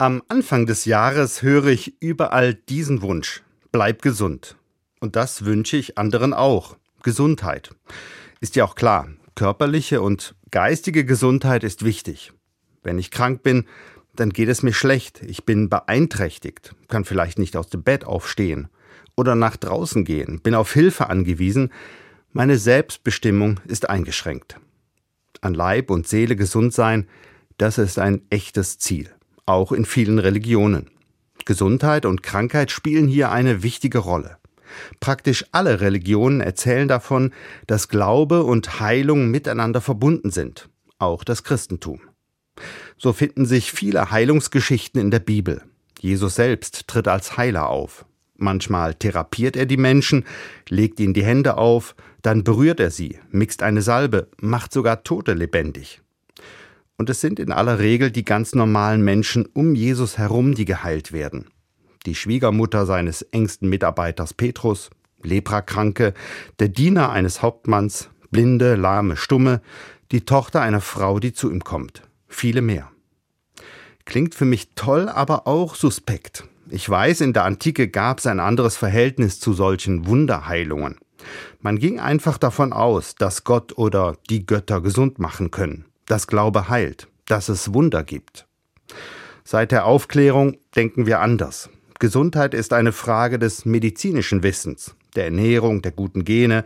Am Anfang des Jahres höre ich überall diesen Wunsch. Bleib gesund. Und das wünsche ich anderen auch. Gesundheit. Ist ja auch klar, körperliche und geistige Gesundheit ist wichtig. Wenn ich krank bin, dann geht es mir schlecht. Ich bin beeinträchtigt, kann vielleicht nicht aus dem Bett aufstehen oder nach draußen gehen, bin auf Hilfe angewiesen. Meine Selbstbestimmung ist eingeschränkt. An Leib und Seele gesund sein, das ist ein echtes Ziel auch in vielen Religionen. Gesundheit und Krankheit spielen hier eine wichtige Rolle. Praktisch alle Religionen erzählen davon, dass Glaube und Heilung miteinander verbunden sind, auch das Christentum. So finden sich viele Heilungsgeschichten in der Bibel. Jesus selbst tritt als Heiler auf. Manchmal therapiert er die Menschen, legt ihnen die Hände auf, dann berührt er sie, mixt eine Salbe, macht sogar Tote lebendig. Und es sind in aller Regel die ganz normalen Menschen um Jesus herum, die geheilt werden. Die Schwiegermutter seines engsten Mitarbeiters Petrus, Leprakranke, der Diener eines Hauptmanns, Blinde, Lahme, Stumme, die Tochter einer Frau, die zu ihm kommt. Viele mehr. Klingt für mich toll, aber auch suspekt. Ich weiß, in der Antike gab es ein anderes Verhältnis zu solchen Wunderheilungen. Man ging einfach davon aus, dass Gott oder die Götter gesund machen können dass Glaube heilt, dass es Wunder gibt. Seit der Aufklärung denken wir anders. Gesundheit ist eine Frage des medizinischen Wissens, der Ernährung, der guten Gene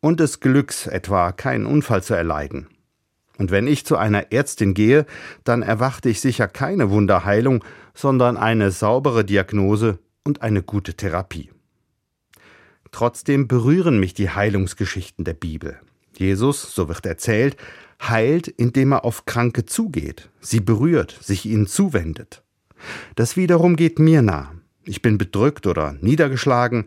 und des Glücks, etwa keinen Unfall zu erleiden. Und wenn ich zu einer Ärztin gehe, dann erwarte ich sicher keine Wunderheilung, sondern eine saubere Diagnose und eine gute Therapie. Trotzdem berühren mich die Heilungsgeschichten der Bibel. Jesus, so wird erzählt, heilt, indem er auf Kranke zugeht, sie berührt, sich ihnen zuwendet. Das wiederum geht mir nah. Ich bin bedrückt oder niedergeschlagen,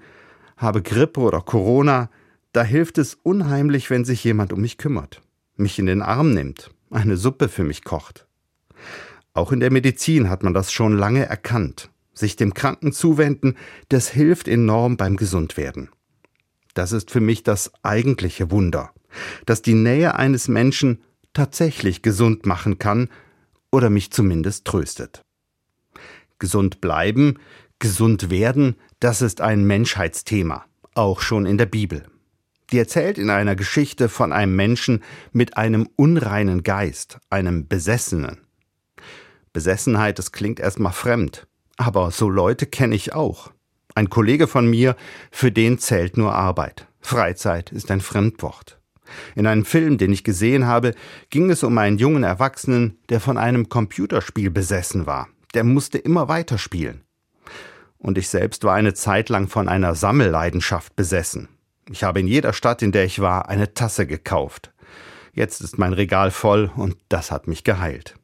habe Grippe oder Corona, da hilft es unheimlich, wenn sich jemand um mich kümmert, mich in den Arm nimmt, eine Suppe für mich kocht. Auch in der Medizin hat man das schon lange erkannt. Sich dem Kranken zuwenden, das hilft enorm beim Gesundwerden. Das ist für mich das eigentliche Wunder dass die Nähe eines Menschen tatsächlich gesund machen kann oder mich zumindest tröstet. Gesund bleiben, gesund werden, das ist ein Menschheitsthema, auch schon in der Bibel. Die erzählt in einer Geschichte von einem Menschen mit einem unreinen Geist, einem Besessenen. Besessenheit, das klingt erstmal fremd, aber so Leute kenne ich auch. Ein Kollege von mir, für den zählt nur Arbeit. Freizeit ist ein Fremdwort. In einem Film, den ich gesehen habe, ging es um einen jungen Erwachsenen, der von einem Computerspiel besessen war. Der musste immer weiterspielen. Und ich selbst war eine Zeit lang von einer Sammelleidenschaft besessen. Ich habe in jeder Stadt, in der ich war, eine Tasse gekauft. Jetzt ist mein Regal voll und das hat mich geheilt.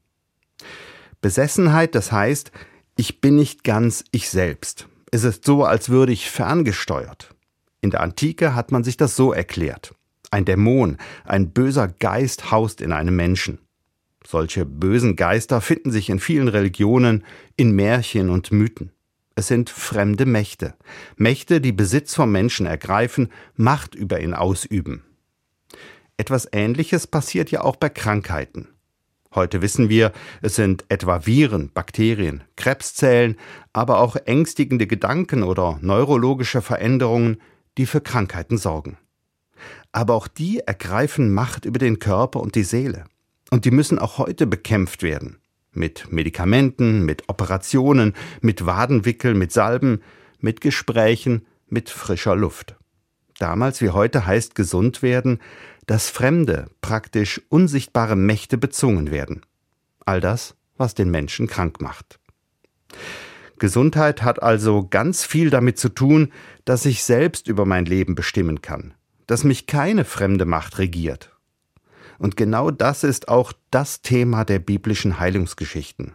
Besessenheit, das heißt, ich bin nicht ganz ich selbst. Es ist so, als würde ich ferngesteuert. In der Antike hat man sich das so erklärt. Ein Dämon, ein böser Geist haust in einem Menschen. Solche bösen Geister finden sich in vielen Religionen, in Märchen und Mythen. Es sind fremde Mächte, Mächte, die Besitz vom Menschen ergreifen, Macht über ihn ausüben. Etwas Ähnliches passiert ja auch bei Krankheiten. Heute wissen wir, es sind etwa Viren, Bakterien, Krebszellen, aber auch ängstigende Gedanken oder neurologische Veränderungen, die für Krankheiten sorgen aber auch die ergreifen Macht über den Körper und die Seele. Und die müssen auch heute bekämpft werden. Mit Medikamenten, mit Operationen, mit Wadenwickel, mit Salben, mit Gesprächen, mit frischer Luft. Damals wie heute heißt gesund werden, dass fremde, praktisch unsichtbare Mächte bezwungen werden. All das, was den Menschen krank macht. Gesundheit hat also ganz viel damit zu tun, dass ich selbst über mein Leben bestimmen kann, dass mich keine fremde Macht regiert. Und genau das ist auch das Thema der biblischen Heilungsgeschichten.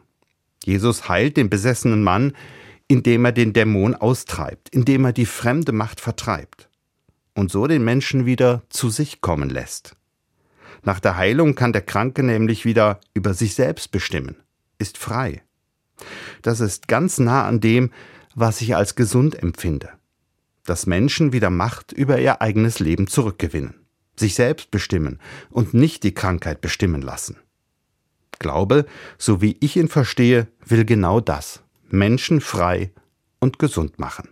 Jesus heilt den besessenen Mann, indem er den Dämon austreibt, indem er die fremde Macht vertreibt und so den Menschen wieder zu sich kommen lässt. Nach der Heilung kann der Kranke nämlich wieder über sich selbst bestimmen, ist frei. Das ist ganz nah an dem, was ich als gesund empfinde dass Menschen wieder Macht über ihr eigenes Leben zurückgewinnen, sich selbst bestimmen und nicht die Krankheit bestimmen lassen. glaube, so wie ich ihn verstehe, will genau das. Menschen frei und gesund machen.